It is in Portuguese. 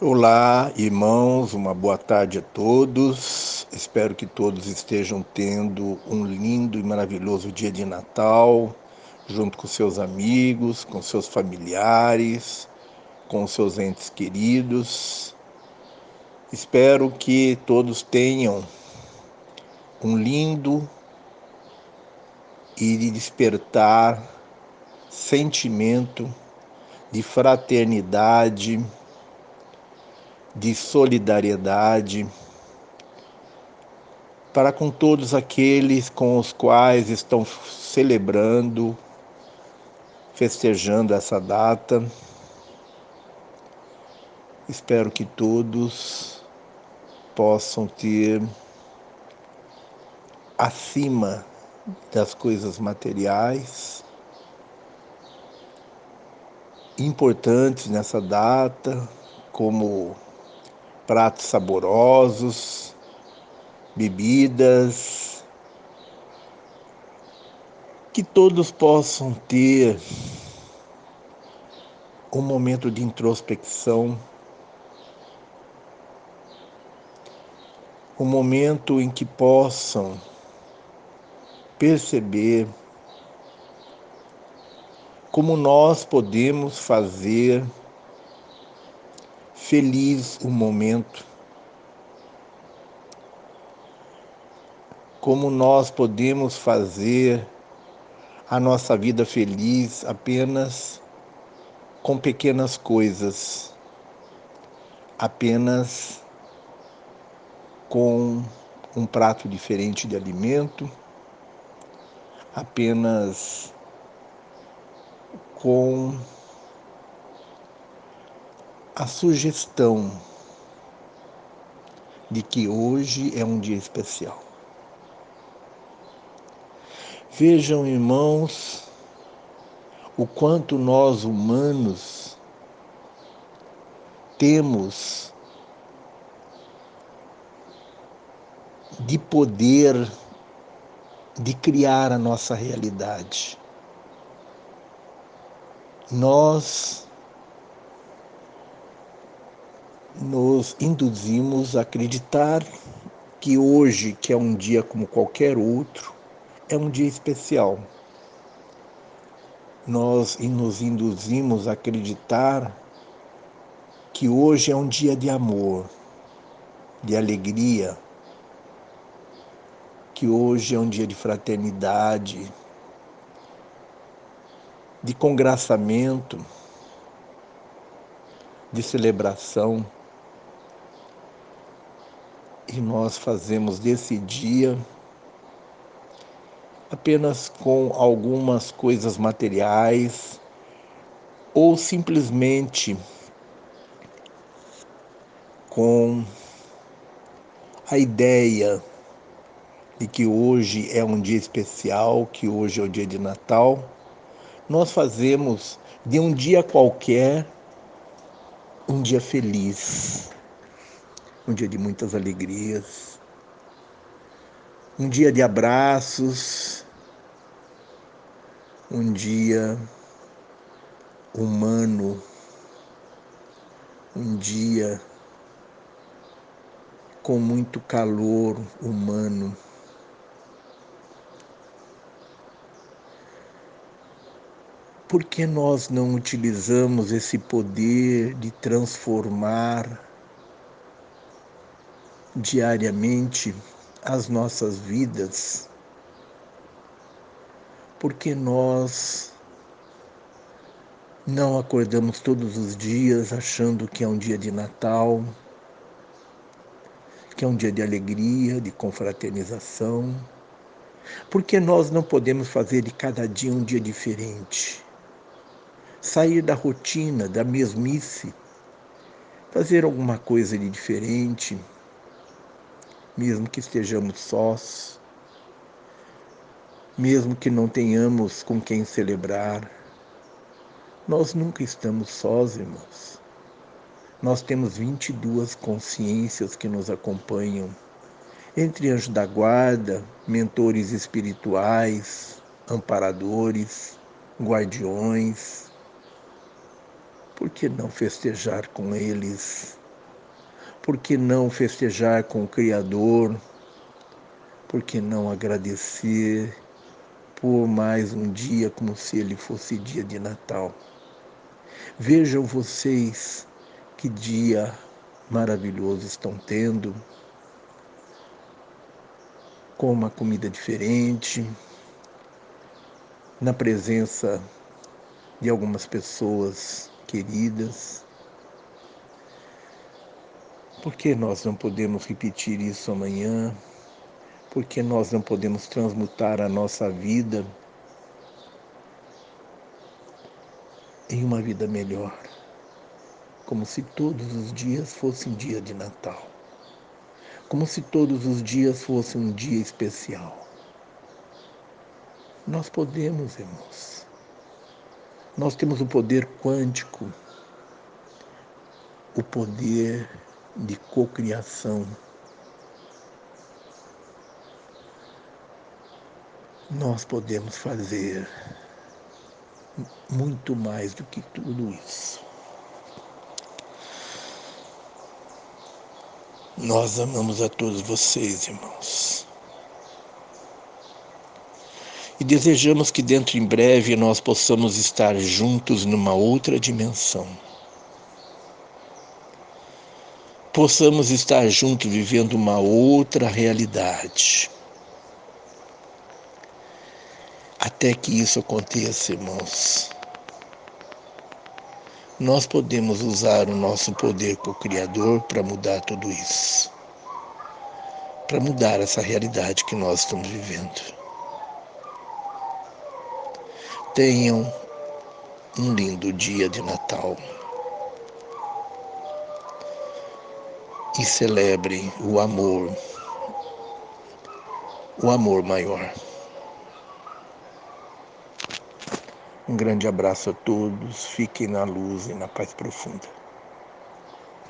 Olá, irmãos, uma boa tarde a todos. Espero que todos estejam tendo um lindo e maravilhoso dia de Natal, junto com seus amigos, com seus familiares, com seus entes queridos. Espero que todos tenham um lindo e de despertar sentimento de fraternidade de solidariedade para com todos aqueles com os quais estão celebrando, festejando essa data. Espero que todos possam ter acima das coisas materiais importantes nessa data, como pratos saborosos, bebidas, que todos possam ter um momento de introspecção, um momento em que possam perceber como nós podemos fazer feliz o momento. Como nós podemos fazer a nossa vida feliz apenas com pequenas coisas, apenas com um prato diferente de alimento, apenas com a sugestão de que hoje é um dia especial. Vejam, irmãos, o quanto nós humanos temos de poder de criar a nossa realidade. Nós nos induzimos a acreditar que hoje, que é um dia como qualquer outro, é um dia especial. Nós nos induzimos a acreditar que hoje é um dia de amor, de alegria, que hoje é um dia de fraternidade, de congraçamento, de celebração e nós fazemos desse dia apenas com algumas coisas materiais ou simplesmente com a ideia de que hoje é um dia especial, que hoje é o dia de Natal, nós fazemos de um dia qualquer um dia feliz um dia de muitas alegrias, um dia de abraços, um dia humano, um dia com muito calor humano. Por que nós não utilizamos esse poder de transformar diariamente as nossas vidas, porque nós não acordamos todos os dias achando que é um dia de Natal, que é um dia de alegria, de confraternização. Porque nós não podemos fazer de cada dia um dia diferente. Sair da rotina, da mesmice, fazer alguma coisa de diferente, mesmo que estejamos sós, mesmo que não tenhamos com quem celebrar. Nós nunca estamos sós, irmãos. Nós temos 22 consciências que nos acompanham, entre anjos da guarda, mentores espirituais, amparadores, guardiões. Por que não festejar com eles Por que não festejar com o Criador? Por que não agradecer por mais um dia como se ele fosse dia de Natal? Vejam vocês que dia maravilhoso estão tendo, com uma comida diferente, na presença de algumas pessoas queridas. Por que nós não podemos repetir isso amanhã? Por que nós não podemos transmutar a nossa vida em uma vida melhor? Como se todos os dias fossem dia de Natal. Como se todos os dias fosse um dia especial. Nós podemos, irmãos. Nós temos o poder quântico, o poder de cocriação. Nós podemos fazer muito mais do que tudo isso. Nós amamos a todos vocês, irmãos. E desejamos que dentro em breve nós possamos estar juntos numa outra dimensão. Possamos estar juntos vivendo uma outra realidade. Até que isso aconteça, irmãos, nós podemos usar o nosso poder co-criador para mudar tudo isso. Para mudar essa realidade que nós estamos vivendo. Tenham um lindo dia de Natal. E celebrem o amor, o amor maior. Um grande abraço a todos, fiquem na luz e na paz profunda.